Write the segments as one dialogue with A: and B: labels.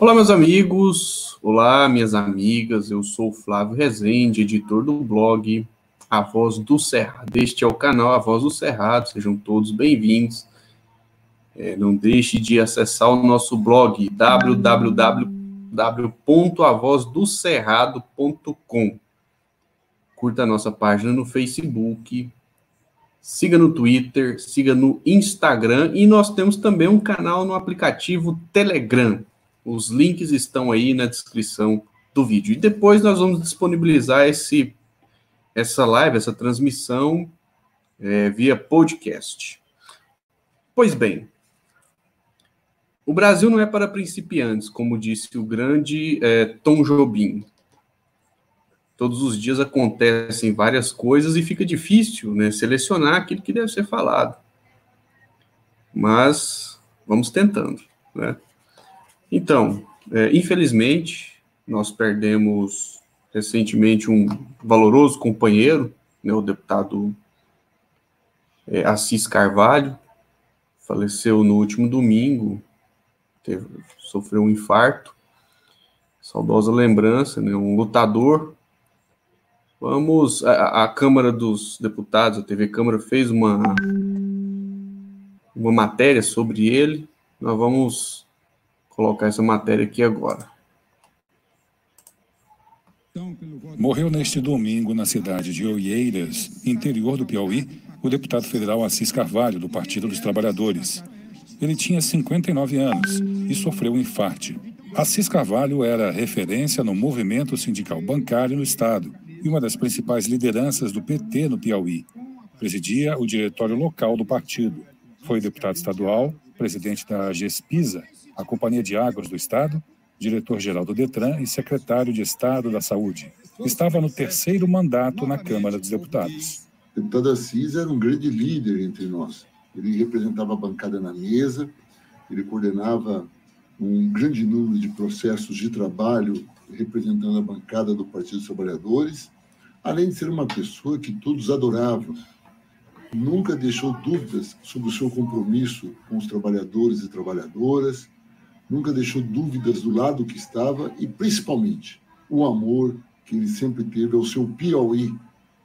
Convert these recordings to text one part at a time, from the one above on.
A: Olá, meus amigos. Olá, minhas amigas. Eu sou o Flávio Rezende, editor do blog A Voz do Cerrado. Este é o canal A Voz do Cerrado. Sejam todos bem-vindos. É, não deixe de acessar o nosso blog www.avozdocerrado.com. Curta a nossa página no Facebook, siga no Twitter, siga no Instagram e nós temos também um canal no aplicativo Telegram. Os links estão aí na descrição do vídeo. E depois nós vamos disponibilizar esse, essa live, essa transmissão é, via podcast. Pois bem, o Brasil não é para principiantes, como disse o grande é, Tom Jobim. Todos os dias acontecem várias coisas e fica difícil né, selecionar aquilo que deve ser falado. Mas vamos tentando. Né? Então, é, infelizmente, nós perdemos recentemente um valoroso companheiro, né, o deputado é, Assis Carvalho, faleceu no último domingo, teve, sofreu um infarto, saudosa lembrança, né, um lutador. Vamos, a, a Câmara dos Deputados, a TV Câmara fez uma, uma matéria sobre ele, nós vamos colocar essa matéria aqui agora.
B: Morreu neste domingo na cidade de Oieiras, interior do Piauí, o deputado federal Assis Carvalho, do Partido dos Trabalhadores. Ele tinha 59 anos e sofreu um infarte. Assis Carvalho era referência no movimento sindical bancário no Estado e uma das principais lideranças do PT no Piauí. Presidia o diretório local do partido. Foi deputado estadual, presidente da GESPISA a Companhia de Águas do Estado, diretor-geral do Detran e secretário de Estado da Saúde. Estava no terceiro mandato na Câmara dos Deputados.
C: O deputado Assis era um grande líder entre nós. Ele representava a bancada na mesa, ele coordenava um grande número de processos de trabalho representando a bancada do Partido dos Trabalhadores, além de ser uma pessoa que todos adoravam. Nunca deixou dúvidas sobre o seu compromisso com os trabalhadores e trabalhadoras, nunca deixou dúvidas do lado que estava e, principalmente, o amor que ele sempre teve ao seu Piauí,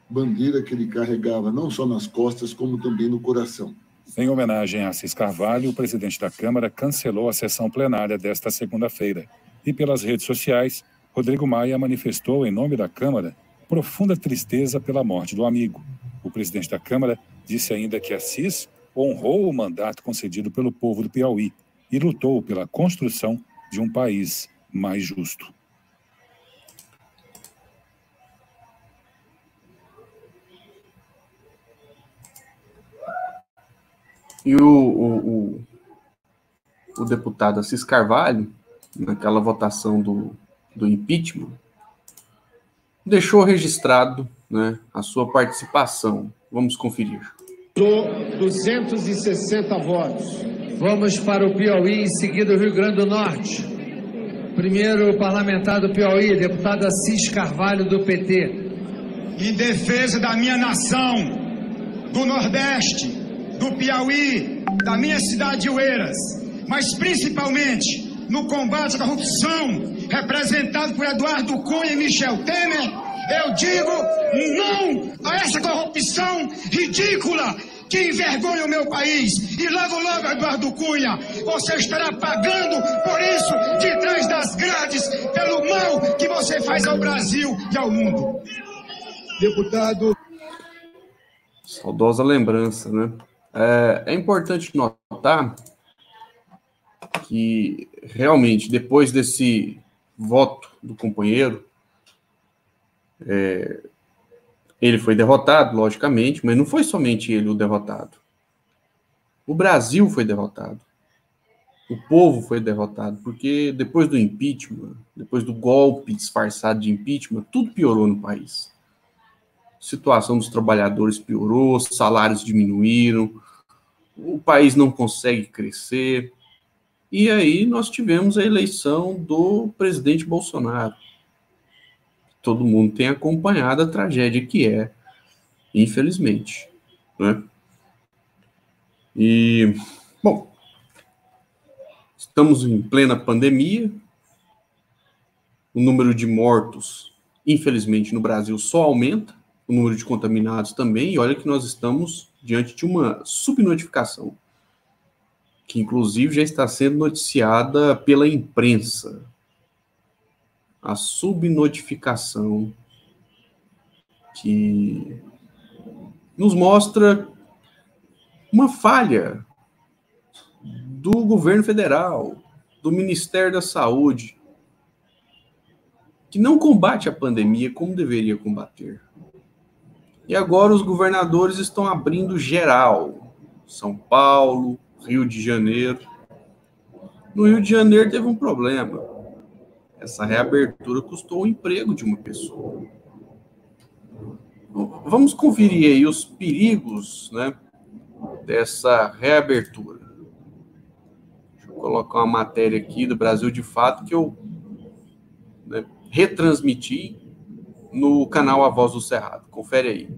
C: bandeira que ele carregava não só nas costas, como também no coração.
B: Em homenagem a Assis Carvalho, o presidente da Câmara cancelou a sessão plenária desta segunda-feira. E pelas redes sociais, Rodrigo Maia manifestou, em nome da Câmara, profunda tristeza pela morte do amigo. O presidente da Câmara disse ainda que Assis honrou o mandato concedido pelo povo do Piauí e lutou pela construção de um país mais justo.
A: E o, o, o, o, deputado Assis Carvalho, naquela votação do, do impeachment, deixou registrado né, a sua participação. Vamos conferir.
D: 260 votos Vamos para o Piauí, em seguida o Rio Grande do Norte. Primeiro parlamentar do Piauí, deputado Assis Carvalho, do PT.
E: Em defesa da minha nação, do Nordeste, do Piauí, da minha cidade de Oeiras, mas principalmente no combate à corrupção, representado por Eduardo Cunha e Michel Temer, eu digo não a essa corrupção ridícula que envergonha o meu país. E logo, logo, Eduardo Cunha, você estará pagando por isso de trás das grades, pelo mal que você faz ao Brasil e ao mundo.
A: Deputado. Saudosa lembrança, né? É, é importante notar que realmente depois desse voto do companheiro, é, ele foi derrotado, logicamente, mas não foi somente ele o derrotado. O Brasil foi derrotado. O povo foi derrotado, porque depois do impeachment, depois do golpe disfarçado de impeachment, tudo piorou no país. A situação dos trabalhadores piorou, os salários diminuíram, o país não consegue crescer. E aí nós tivemos a eleição do presidente Bolsonaro todo mundo tem acompanhado a tragédia que é, infelizmente. Né? E, bom, estamos em plena pandemia, o número de mortos, infelizmente, no Brasil só aumenta, o número de contaminados também, e olha que nós estamos diante de uma subnotificação, que inclusive já está sendo noticiada pela imprensa. A subnotificação que nos mostra uma falha do governo federal, do Ministério da Saúde, que não combate a pandemia como deveria combater. E agora os governadores estão abrindo geral. São Paulo, Rio de Janeiro. No Rio de Janeiro teve um problema. Essa reabertura custou o emprego de uma pessoa. Vamos conferir aí os perigos né, dessa reabertura. Deixa eu colocar uma matéria aqui do Brasil de Fato que eu né, retransmiti no canal A Voz do Cerrado. Confere aí.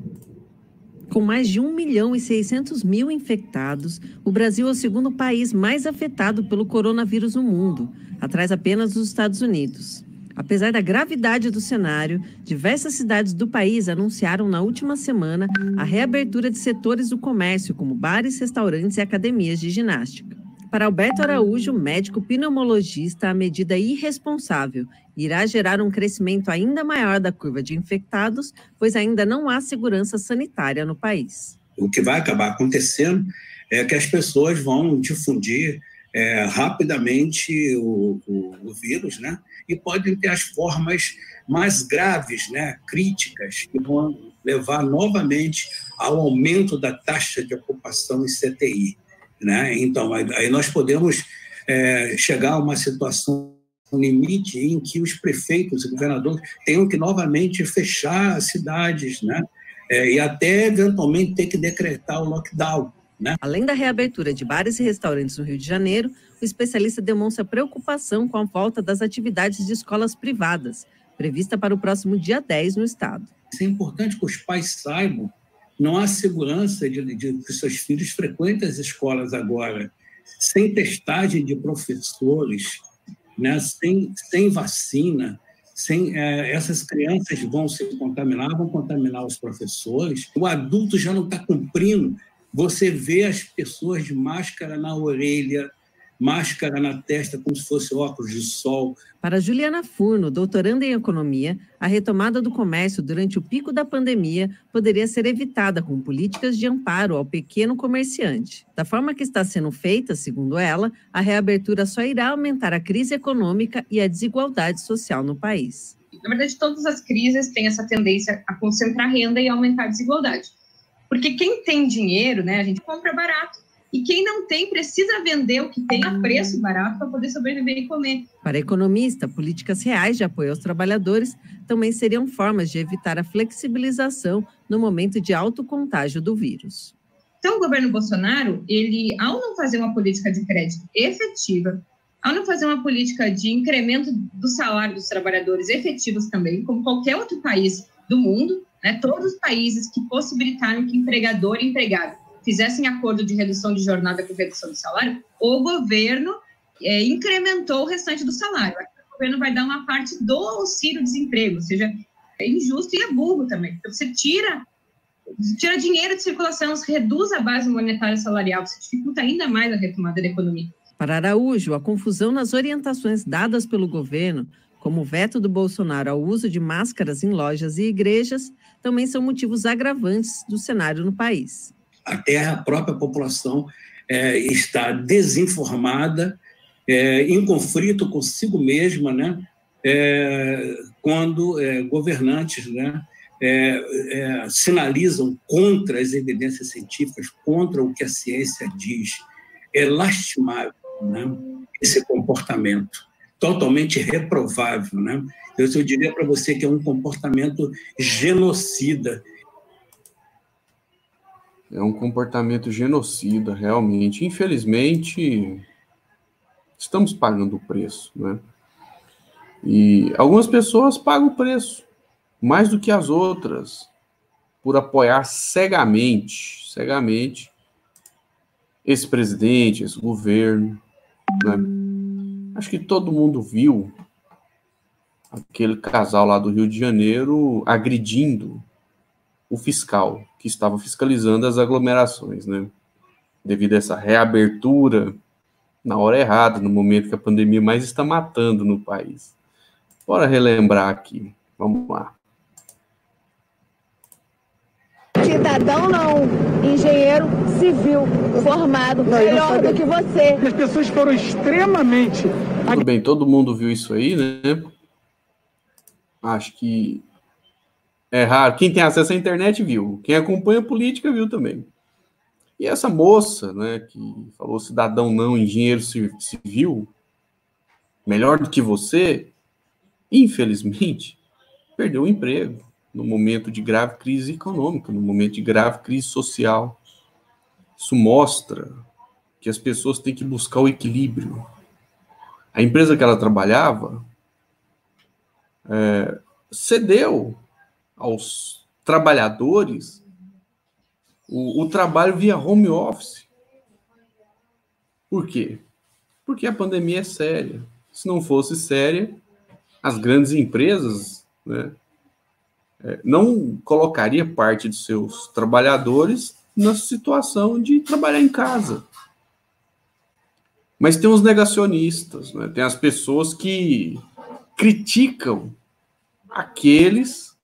F: Com mais de 1 milhão e 600 mil infectados, o Brasil é o segundo país mais afetado pelo coronavírus no mundo, atrás apenas dos Estados Unidos. Apesar da gravidade do cenário, diversas cidades do país anunciaram na última semana a reabertura de setores do comércio, como bares, restaurantes e academias de ginástica. Para Alberto Araújo, médico pneumologista, a medida irresponsável irá gerar um crescimento ainda maior da curva de infectados, pois ainda não há segurança sanitária no país.
G: O que vai acabar acontecendo é que as pessoas vão difundir é, rapidamente o, o, o, vírus, né? E podem ter as formas mais graves, né? Críticas, que vão levar novamente ao aumento da taxa de ocupação em CTI. Né? Então, aí nós podemos é, chegar a uma situação um limite em que os prefeitos e governadores tenham que novamente fechar as cidades, né? É, e até eventualmente ter que decretar o lockdown. Né?
F: Além da reabertura de bares e restaurantes no Rio de Janeiro, o especialista demonstra preocupação com a volta das atividades de escolas privadas, prevista para o próximo dia 10 no estado.
G: É importante que os pais saibam não há segurança de, de que seus filhos frequentem as escolas agora, sem testagem de professores, né, sem, sem vacina, sem é, essas crianças vão se contaminar, vão contaminar os professores. O adulto já não está cumprindo. Você vê as pessoas de máscara na orelha, máscara na testa como se fosse óculos de sol.
F: Para Juliana Furno, doutoranda em economia, a retomada do comércio durante o pico da pandemia poderia ser evitada com políticas de amparo ao pequeno comerciante. Da forma que está sendo feita, segundo ela, a reabertura só irá aumentar a crise econômica e a desigualdade social no país.
H: Na verdade, todas as crises têm essa tendência a concentrar renda e aumentar a desigualdade. Porque quem tem dinheiro, né, a gente compra barato e quem não tem precisa vender o que tem a preço barato para poder sobreviver e comer.
F: Para economista, políticas reais de apoio aos trabalhadores também seriam formas de evitar a flexibilização no momento de alto contágio do vírus.
H: Então, o governo Bolsonaro, ele, ao não fazer uma política de crédito efetiva, ao não fazer uma política de incremento do salário dos trabalhadores efetivos também, como qualquer outro país do mundo, né, todos os países que possibilitaram que empregador e empregado fizessem acordo de redução de jornada com redução de salário, o governo é, incrementou o restante do salário. O governo vai dar uma parte do auxílio-desemprego, ou seja, é injusto e é burro também. Então, você tira, tira dinheiro de circulação, você reduz a base monetária salarial, você dificulta ainda mais a retomada da economia.
F: Para Araújo, a confusão nas orientações dadas pelo governo, como o veto do Bolsonaro ao uso de máscaras em lojas e igrejas, também são motivos agravantes do cenário no país
G: até a própria população é, está desinformada, é, em conflito consigo mesma, né? É, quando é, governantes né, é, é, sinalizam contra as evidências científicas, contra o que a ciência diz. É lastimável né, esse comportamento, totalmente reprovável. Né? Eu, eu diria para você que é um comportamento genocida
A: é um comportamento genocida, realmente. Infelizmente, estamos pagando o preço, né? E algumas pessoas pagam o preço, mais do que as outras, por apoiar cegamente, cegamente, esse presidente, esse governo, né? Acho que todo mundo viu aquele casal lá do Rio de Janeiro agredindo o fiscal que estava fiscalizando as aglomerações, né? Devido a essa reabertura na hora errada, no momento que a pandemia mais está matando no país. Bora relembrar aqui. Vamos lá.
I: Cidadão não, engenheiro civil formado, não, melhor do que você.
J: As pessoas foram extremamente.
A: Tudo bem, todo mundo viu isso aí, né? Acho que é raro. Quem tem acesso à internet viu. Quem acompanha a política viu também. E essa moça, né, que falou cidadão não, engenheiro civil, melhor do que você, infelizmente, perdeu o emprego no momento de grave crise econômica, no momento de grave crise social. Isso mostra que as pessoas têm que buscar o equilíbrio. A empresa que ela trabalhava é, cedeu aos trabalhadores o, o trabalho via home office. Por quê? Porque a pandemia é séria. Se não fosse séria, as grandes empresas né, é, não colocaria parte de seus trabalhadores na situação de trabalhar em casa. Mas tem os negacionistas, né? tem as pessoas que criticam aqueles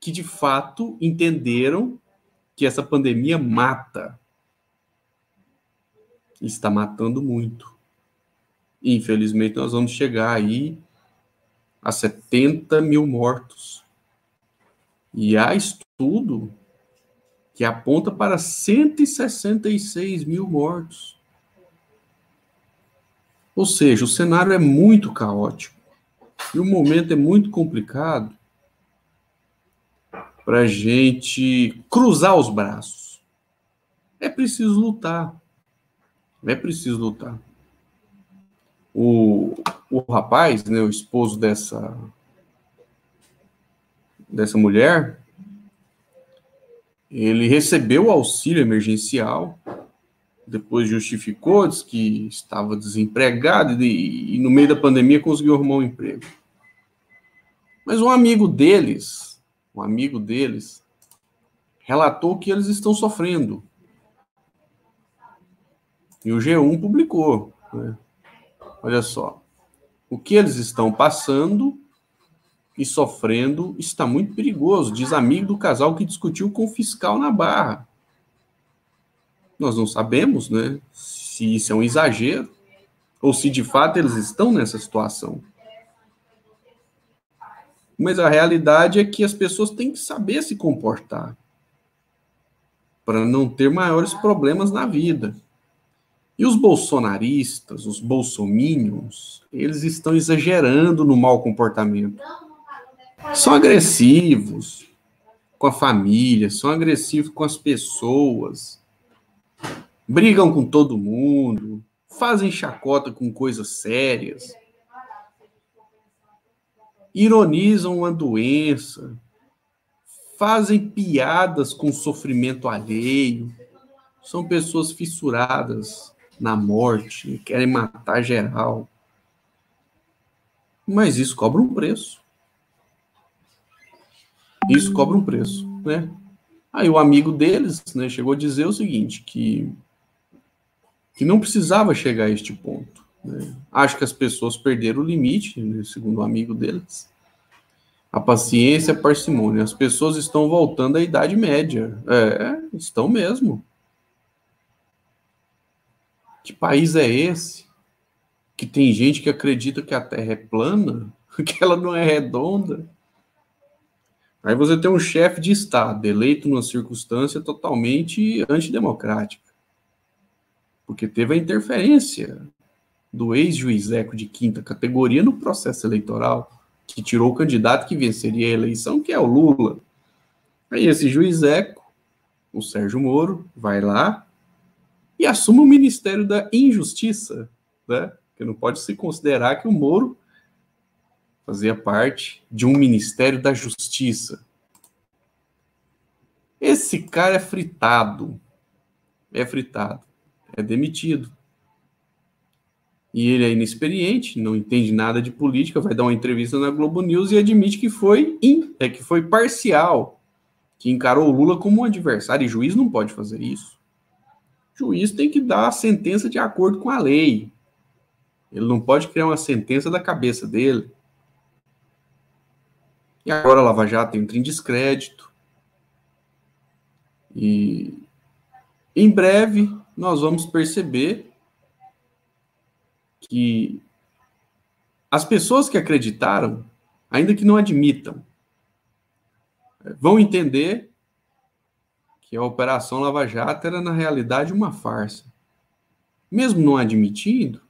A: que de fato entenderam que essa pandemia mata. Está matando muito. Infelizmente, nós vamos chegar aí a 70 mil mortos. E há estudo que aponta para 166 mil mortos. Ou seja, o cenário é muito caótico. E o momento é muito complicado para a gente cruzar os braços. É preciso lutar. É preciso lutar. O, o rapaz, né, o esposo dessa, dessa mulher, ele recebeu o auxílio emergencial, depois justificou, disse que estava desempregado e, e no meio da pandemia conseguiu arrumar um emprego. Mas um amigo deles, um amigo deles, relatou que eles estão sofrendo. E o G1 publicou. Né? Olha só. O que eles estão passando e sofrendo está muito perigoso, diz amigo do casal que discutiu com o fiscal na barra. Nós não sabemos, né, se isso é um exagero ou se de fato eles estão nessa situação. Mas a realidade é que as pessoas têm que saber se comportar para não ter maiores problemas na vida. E os bolsonaristas, os bolsominions, eles estão exagerando no mau comportamento. São agressivos com a família, são agressivos com as pessoas, brigam com todo mundo, fazem chacota com coisas sérias ironizam uma doença, fazem piadas com sofrimento alheio, são pessoas fissuradas na morte, querem matar geral. Mas isso cobra um preço. Isso cobra um preço, né? Aí o amigo deles, né, chegou a dizer o seguinte, que que não precisava chegar a este ponto. Né? Acho que as pessoas perderam o limite, né, segundo um amigo deles. A paciência a parcimônia. As pessoas estão voltando à Idade Média. É, estão mesmo. Que país é esse? Que tem gente que acredita que a Terra é plana, que ela não é redonda. Aí você tem um chefe de Estado eleito numa circunstância totalmente antidemocrática. Porque teve a interferência do ex-juizeco de quinta categoria no processo eleitoral, que tirou o candidato que venceria a eleição, que é o Lula. Aí esse juizeco, o Sérgio Moro, vai lá e assume o Ministério da Injustiça, né? Que não pode se considerar que o Moro fazia parte de um Ministério da Justiça. Esse cara é fritado. É fritado. É demitido. E ele é inexperiente, não entende nada de política, vai dar uma entrevista na Globo News e admite que foi, in, é, que foi parcial, que encarou o Lula como um adversário. E juiz não pode fazer isso. Juiz tem que dar a sentença de acordo com a lei. Ele não pode criar uma sentença da cabeça dele. E agora a Lava Jato entra em descrédito. E em breve nós vamos perceber que as pessoas que acreditaram, ainda que não admitam, vão entender que a Operação Lava Jato era, na realidade, uma farsa. Mesmo não admitindo,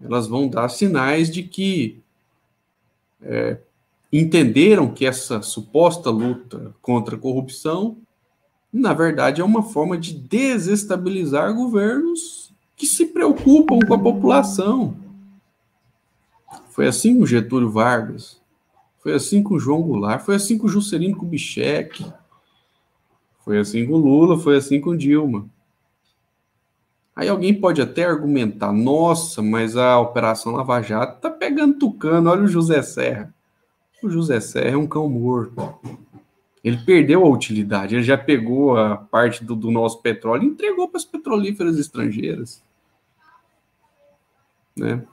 A: elas vão dar sinais de que é, entenderam que essa suposta luta contra a corrupção, na verdade, é uma forma de desestabilizar governos que se preocupam com a população. Foi assim com Getúlio Vargas, foi assim com João Goulart, foi assim com Juscelino Kubitschek, foi assim com Lula, foi assim com Dilma. Aí alguém pode até argumentar, nossa, mas a Operação Lava Jato tá pegando tucano, olha o José Serra. O José Serra é um cão morto. Ele perdeu a utilidade, ele já pegou a parte do, do nosso petróleo e entregou para as petrolíferas estrangeiras. Né?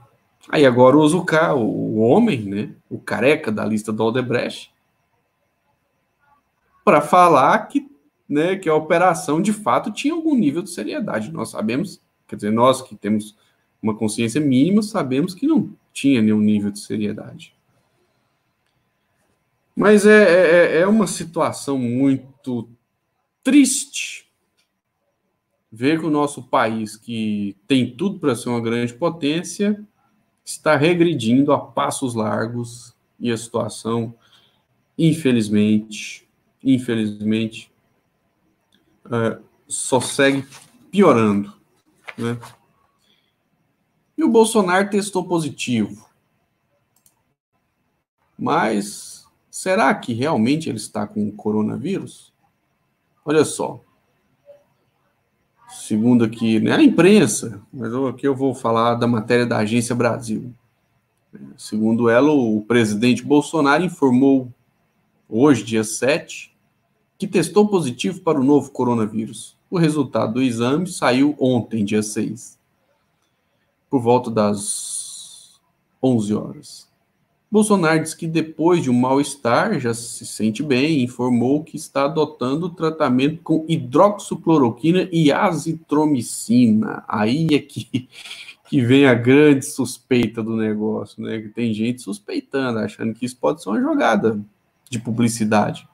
A: Aí agora usa o, K, o homem, né? o careca da lista do Aldebrecht, para falar que, né, que a operação de fato tinha algum nível de seriedade. Nós sabemos, quer dizer, nós que temos uma consciência mínima, sabemos que não tinha nenhum nível de seriedade. Mas é, é, é uma situação muito triste ver que o nosso país, que tem tudo para ser uma grande potência, está regredindo a passos largos e a situação, infelizmente, infelizmente, uh, só segue piorando. Né? E o Bolsonaro testou positivo. Mas será que realmente ele está com o coronavírus? Olha só, segundo aqui, né, a imprensa, mas aqui eu vou falar da matéria da Agência Brasil. Segundo ela, o presidente Bolsonaro informou hoje, dia 7, que testou positivo para o novo coronavírus. O resultado do exame saiu ontem, dia 6, por volta das 11 horas. Bolsonaro diz que depois de um mal-estar já se sente bem e informou que está adotando tratamento com hidroxicloroquina e azitromicina. Aí é que, que vem a grande suspeita do negócio, né? Que tem gente suspeitando, achando que isso pode ser uma jogada de publicidade.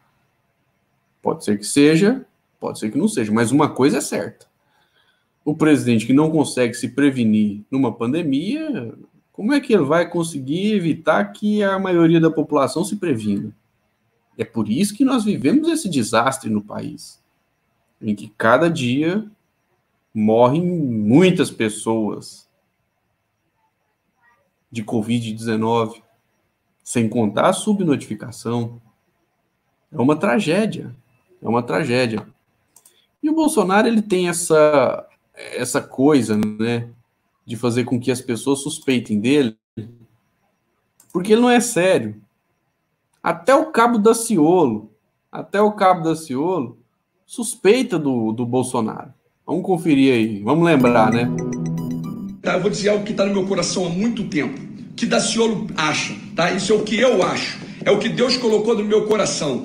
A: Pode ser que seja, pode ser que não seja, mas uma coisa é certa. O presidente que não consegue se prevenir numa pandemia como é que ele vai conseguir evitar que a maioria da população se previna? É por isso que nós vivemos esse desastre no país, em que cada dia morrem muitas pessoas de Covid-19, sem contar a subnotificação. É uma tragédia, é uma tragédia. E o Bolsonaro ele tem essa essa coisa, né, de fazer com que as pessoas suspeitem dele, porque ele não é sério. Até o cabo da Ciolo, até o cabo da Ciolo, suspeita do, do Bolsonaro. Vamos conferir aí, vamos lembrar, né?
K: Tá, eu vou dizer algo que está no meu coração há muito tempo. Que Daciolo acha, tá? Isso é o que eu acho. É o que Deus colocou no meu coração.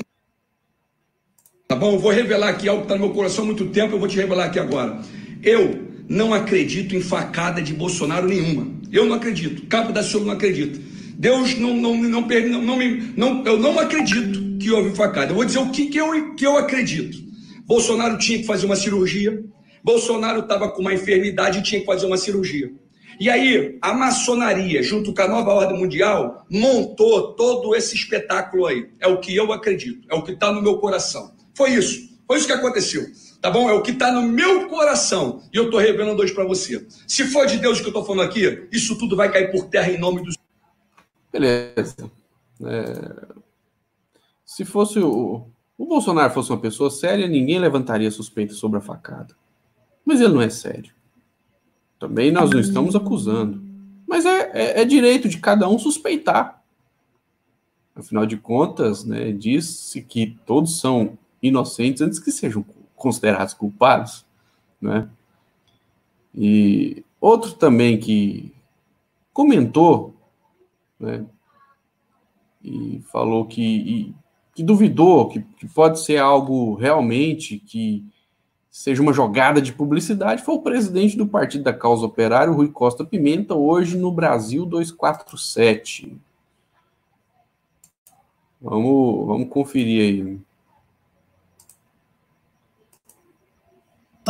K: Tá bom? Eu vou revelar aqui algo que está no meu coração há muito tempo, eu vou te revelar aqui agora. Eu não acredito em facada de Bolsonaro nenhuma. Eu não acredito. Cabo da Silva não acredita. Deus não, não, não, não, não, me, não, eu não acredito que houve facada. Eu vou dizer o que, que, eu, que eu acredito. Bolsonaro tinha que fazer uma cirurgia. Bolsonaro estava com uma enfermidade e tinha que fazer uma cirurgia. E aí, a maçonaria, junto com a nova ordem mundial, montou todo esse espetáculo aí. É o que eu acredito, é o que está no meu coração. Foi isso, foi isso que aconteceu tá bom? É o que está no meu coração e eu estou revelando hoje para você. Se for de Deus que eu estou falando aqui, isso tudo vai cair por terra em nome do
A: Beleza. É... Se fosse o... o Bolsonaro fosse uma pessoa séria, ninguém levantaria suspeita sobre a facada. Mas ele não é sério. Também nós não estamos acusando. Mas é, é, é direito de cada um suspeitar. Afinal de contas, né, diz-se que todos são inocentes antes que sejam considerados culpados, né? E outro também que comentou, né, e falou que, e, que duvidou que, que, pode ser algo realmente que seja uma jogada de publicidade, foi o presidente do Partido da Causa Operária, Rui Costa Pimenta, hoje no Brasil 247. Vamos, vamos conferir aí.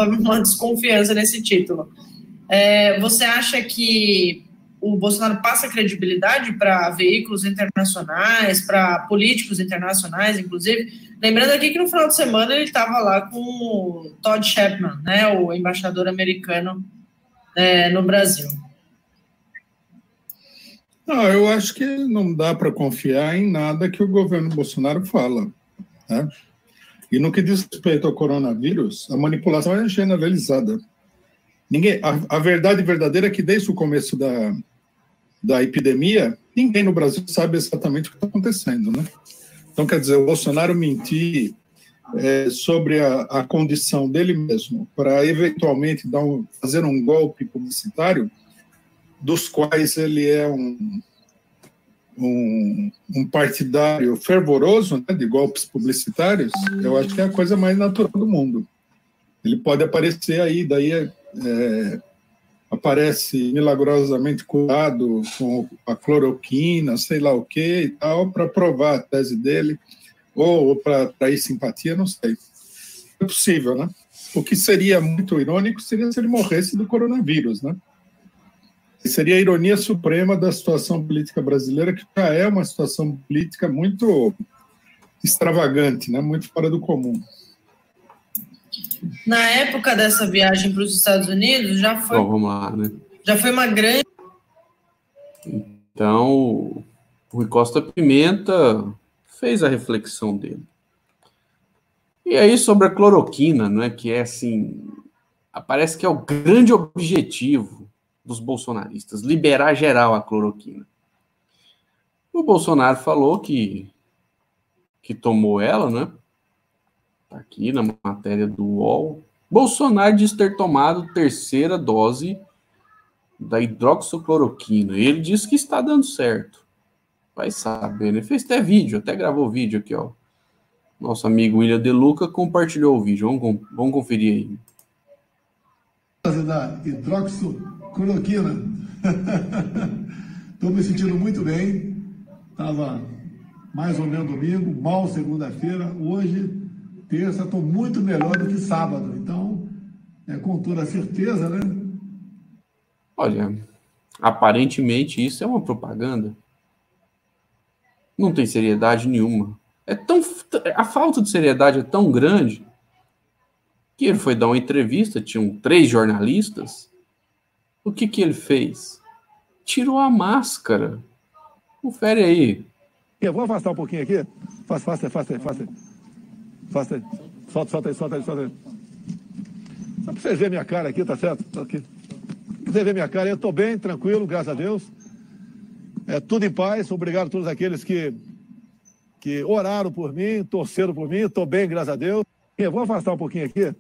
L: Uma desconfiança nesse título. É, você acha que o Bolsonaro passa credibilidade para veículos internacionais, para políticos internacionais, inclusive. Lembrando aqui que no final de semana ele estava lá com o Todd Shepman, né, o embaixador americano é, no Brasil.
M: Não, eu acho que não dá para confiar em nada que o governo Bolsonaro fala. Né? E no que diz respeito ao coronavírus, a manipulação é generalizada. Ninguém, a, a verdade verdadeira é que desde o começo da, da epidemia, ninguém no Brasil sabe exatamente o que está acontecendo, né? Então, quer dizer, o Bolsonaro mentir é, sobre a, a, condição dele mesmo para eventualmente dar um, fazer um golpe publicitário, dos quais ele é um, um, um partidário fervoroso né, de golpes publicitários, eu acho que é a coisa mais natural do mundo. Ele pode aparecer aí, daí é, é aparece milagrosamente curado com a cloroquina, sei lá o que e tal, para provar a tese dele, ou, para atrair simpatia, não sei. É possível, né? O que seria muito irônico seria se ele morresse do coronavírus, né? Seria a ironia suprema da situação política brasileira, que já é uma situação política muito extravagante, né? muito fora do comum.
L: Na época dessa viagem para os Estados Unidos, já foi.
A: Bom, vamos lá, né?
L: Já foi uma grande.
A: Então, o Rui Costa Pimenta fez a reflexão dele. E aí, sobre a cloroquina, não é? Que é assim. Parece que é o grande objetivo dos bolsonaristas liberar geral a cloroquina. O Bolsonaro falou que, que tomou ela, né? Tá aqui na matéria do UOL. Bolsonaro diz ter tomado terceira dose da hidroxicloroquina. Ele diz que está dando certo. Vai saber, né? Fez até vídeo, até gravou vídeo aqui, ó. Nosso amigo William De Luca compartilhou o vídeo. Vamos, vamos conferir aí.
N: Da hidroxicloroquina. Estou me sentindo muito bem. Estava mais ou menos domingo, mal segunda-feira. Hoje terça estou muito melhor do que sábado. Então, é com toda certeza, né?
A: Olha, aparentemente isso é uma propaganda. Não tem seriedade nenhuma. É tão a falta de seriedade é tão grande que ele foi dar uma entrevista, tinham três jornalistas. O que que ele fez? Tirou a máscara. Confere aí.
O: Eu vou afastar um pouquinho aqui. Faça, faça, faça, faça. Faça aí. Solta, solta aí, solta aí, solta aí. Só pra vocês verem minha cara aqui, tá certo? Tô aqui. Pra vocês verem minha cara, eu tô bem, tranquilo, graças a Deus. É tudo em paz. Obrigado a todos aqueles que, que oraram por mim, torceram por mim. Tô bem, graças a Deus. Eu vou afastar um pouquinho aqui.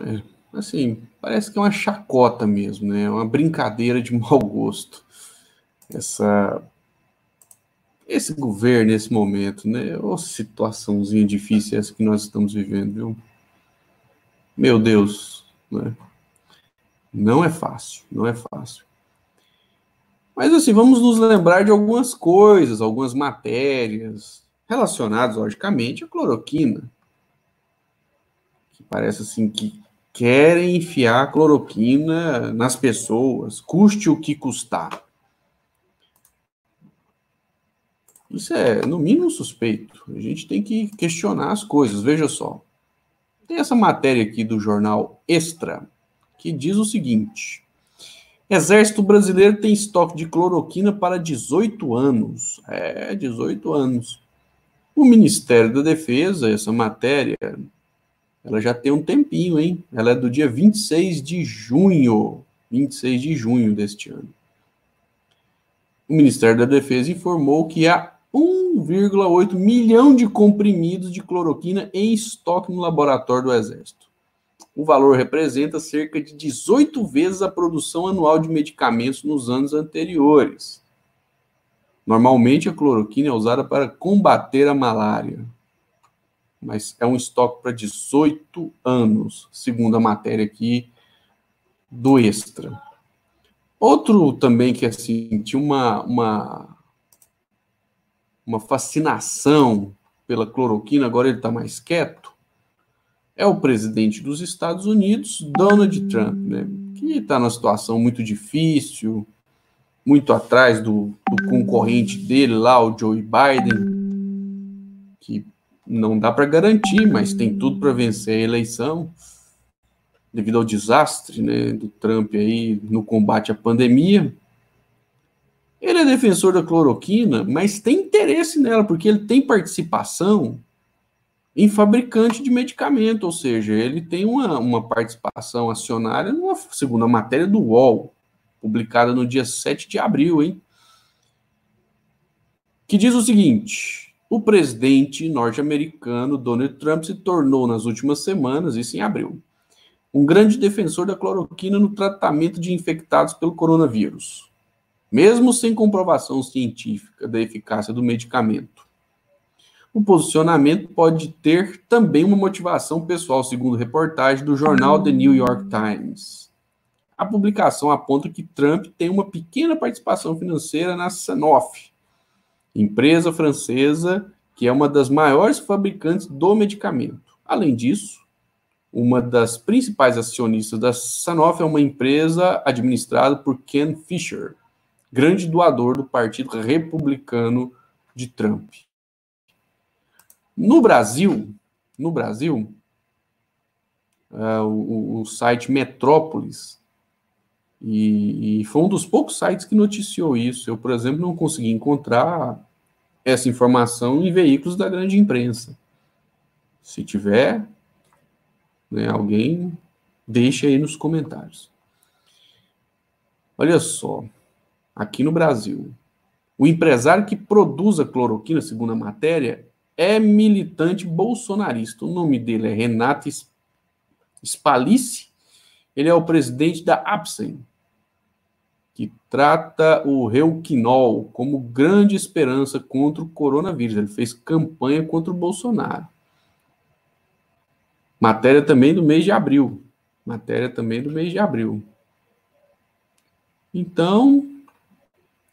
A: É, assim, parece que é uma chacota mesmo, né? Uma brincadeira de mau gosto. Essa esse governo, nesse momento, né? Ô situaçãozinha difícil essa que nós estamos vivendo, viu? Meu Deus, né? Não é fácil, não é fácil. Mas assim, vamos nos lembrar de algumas coisas, algumas matérias relacionadas, logicamente, à cloroquina. Que parece assim que querem enfiar cloroquina nas pessoas, custe o que custar. Isso é, no mínimo, suspeito. A gente tem que questionar as coisas. Veja só. Tem essa matéria aqui do jornal Extra, que diz o seguinte: Exército Brasileiro tem estoque de cloroquina para 18 anos. É, 18 anos. O Ministério da Defesa, essa matéria, ela já tem um tempinho, hein? Ela é do dia 26 de junho. 26 de junho deste ano. o Ministério da Defesa informou que há 1,8 milhão de comprimidos de cloroquina em estoque no laboratório do Exército. O valor representa cerca de 18 vezes a produção anual de medicamentos nos anos anteriores. Normalmente, a cloroquina é usada para combater a malária, mas é um estoque para 18 anos, segundo a matéria aqui do Extra. Outro também que assim tinha uma, uma, uma fascinação pela cloroquina, agora ele está mais quieto, é o presidente dos Estados Unidos, Donald Trump, né, que está numa situação muito difícil, muito atrás do, do concorrente dele lá, o Joe Biden, que não dá para garantir, mas tem tudo para vencer a eleição devido ao desastre né, do Trump aí no combate à pandemia. Ele é defensor da cloroquina, mas tem interesse nela, porque ele tem participação em fabricante de medicamento, ou seja, ele tem uma, uma participação acionária numa segunda matéria do UOL, publicada no dia 7 de abril, hein? Que diz o seguinte: o presidente norte-americano Donald Trump se tornou nas últimas semanas, isso em abril, um grande defensor da cloroquina no tratamento de infectados pelo coronavírus, mesmo sem comprovação científica da eficácia do medicamento. O posicionamento pode ter também uma motivação pessoal, segundo reportagem do jornal The New York Times. A publicação aponta que Trump tem uma pequena participação financeira na Sanofi, empresa francesa que é uma das maiores fabricantes do medicamento. Além disso, uma das principais acionistas da Sanofi é uma empresa administrada por Ken Fisher, grande doador do Partido Republicano de Trump. No Brasil, no Brasil, uh, o, o, site Metrópolis e, e, foi um dos poucos sites que noticiou isso. Eu, por exemplo, não consegui encontrar essa informação em veículos da grande imprensa. Se tiver, né? Alguém deixa aí nos comentários. Olha só, aqui no Brasil, o empresário que produz a cloroquina, segundo a matéria, é militante bolsonarista. O nome dele é Renato Spalice. Ele é o presidente da Apsen, que trata o Reuquinol como grande esperança contra o coronavírus. Ele fez campanha contra o Bolsonaro. Matéria também do mês de abril. Matéria também do mês de abril. Então,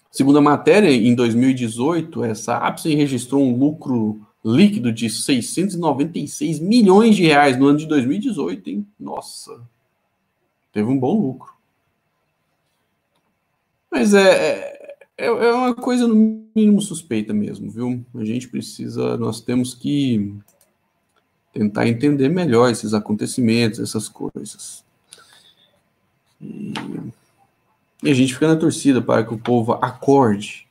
A: segundo a matéria, em 2018, essa Apsen registrou um lucro líquido de 696 milhões de reais no ano de 2018, hein? Nossa, teve um bom lucro. Mas é, é, é uma coisa no mínimo suspeita mesmo, viu? A gente precisa, nós temos que tentar entender melhor esses acontecimentos, essas coisas. E, e a gente fica na torcida para que o povo acorde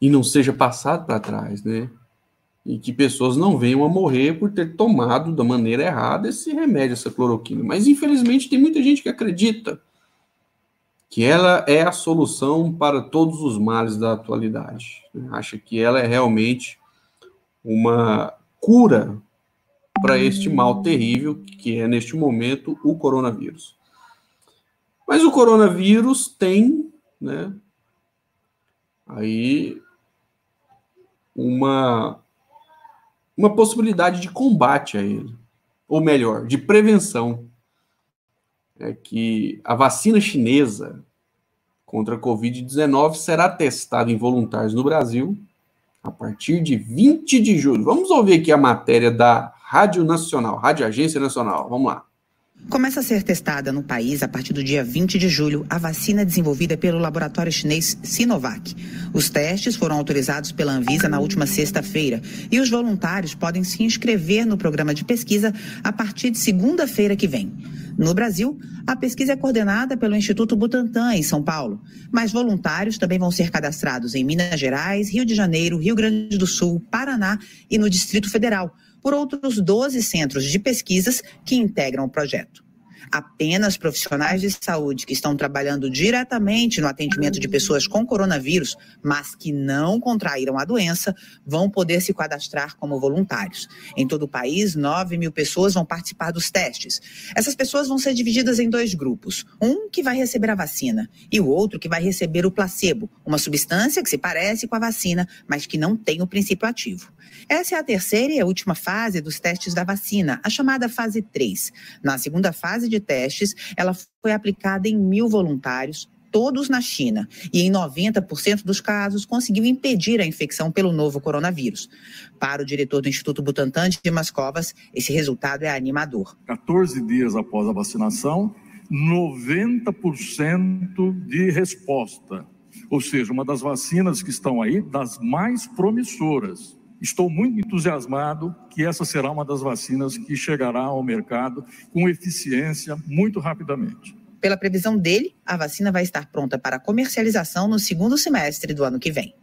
A: e não seja passado para trás, né? E que pessoas não venham a morrer por ter tomado da maneira errada esse remédio, essa cloroquina. Mas infelizmente tem muita gente que acredita que ela é a solução para todos os males da atualidade. Acha que ela é realmente uma cura para este mal terrível que é, neste momento, o coronavírus. Mas o coronavírus tem, né, aí uma, uma possibilidade de combate a ele, ou melhor, de prevenção. É que a vacina chinesa contra a Covid-19 será testada em voluntários no Brasil a partir de 20 de julho. Vamos ouvir aqui a matéria da Rádio Nacional, Rádio Agência Nacional. Vamos lá.
P: Começa a ser testada no país a partir do dia 20 de julho a vacina desenvolvida pelo laboratório chinês Sinovac. Os testes foram autorizados pela Anvisa na última sexta-feira e os voluntários podem se inscrever no programa de pesquisa a partir de segunda-feira que vem. No Brasil, a pesquisa é coordenada pelo Instituto Butantan, em São Paulo, mas voluntários também vão ser cadastrados em Minas Gerais, Rio de Janeiro, Rio Grande do Sul, Paraná e no Distrito Federal, por outros 12 centros de pesquisas que integram o projeto. Apenas profissionais de saúde que estão trabalhando diretamente no atendimento de pessoas com coronavírus, mas que não contraíram a doença, vão poder se cadastrar como voluntários. Em todo o país, 9 mil pessoas vão participar dos testes. Essas pessoas vão ser divididas em dois grupos: um que vai receber a vacina e o outro que vai receber o placebo, uma substância que se parece com a vacina, mas que não tem o princípio ativo. Essa é a terceira e a última fase dos testes da vacina, a chamada fase 3. Na segunda fase de testes, ela foi aplicada em mil voluntários, todos na China, e em 90% dos casos conseguiu impedir a infecção pelo novo coronavírus. Para o diretor do Instituto Butantan, Dimas Covas, esse resultado é animador.
Q: 14 dias após a vacinação, 90% de resposta. Ou seja, uma das vacinas que estão aí, das mais promissoras. Estou muito entusiasmado que essa será uma das vacinas que chegará ao mercado com eficiência muito rapidamente.
P: Pela previsão dele, a vacina vai estar pronta para comercialização no segundo semestre do ano que vem.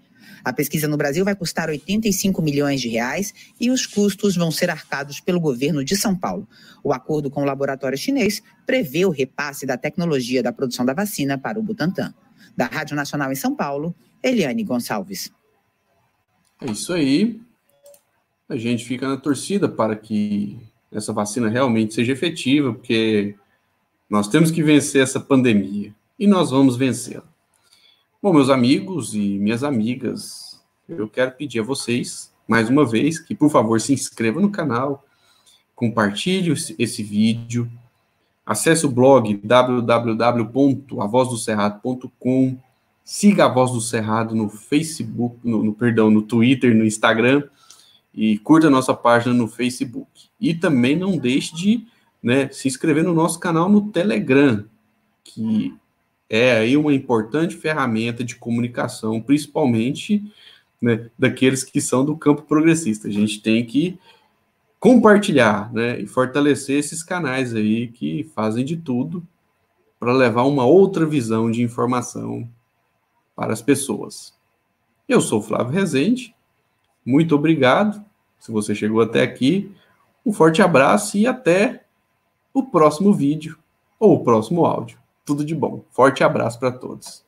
P: A pesquisa no Brasil vai custar 85 milhões de reais e os custos vão ser arcados pelo governo de São Paulo. O acordo com o laboratório chinês prevê o repasse da tecnologia da produção da vacina para o Butantan. Da Rádio Nacional em São Paulo, Eliane Gonçalves.
A: É isso aí a gente fica na torcida para que essa vacina realmente seja efetiva, porque nós temos que vencer essa pandemia e nós vamos vencê-la. Bom, meus amigos e minhas amigas, eu quero pedir a vocês, mais uma vez, que por favor se inscreva no canal, compartilhe esse vídeo, acesse o blog www.avozdocerrado.com, siga a Voz do Cerrado no Facebook, no, no perdão, no Twitter, no Instagram e curta a nossa página no Facebook. E também não deixe de né, se inscrever no nosso canal no Telegram, que é aí uma importante ferramenta de comunicação, principalmente né, daqueles que são do campo progressista. A gente tem que compartilhar né, e fortalecer esses canais aí que fazem de tudo para levar uma outra visão de informação para as pessoas. Eu sou Flávio Rezende, muito obrigado se você chegou até aqui. Um forte abraço e até o próximo vídeo ou o próximo áudio. Tudo de bom. Forte abraço para todos.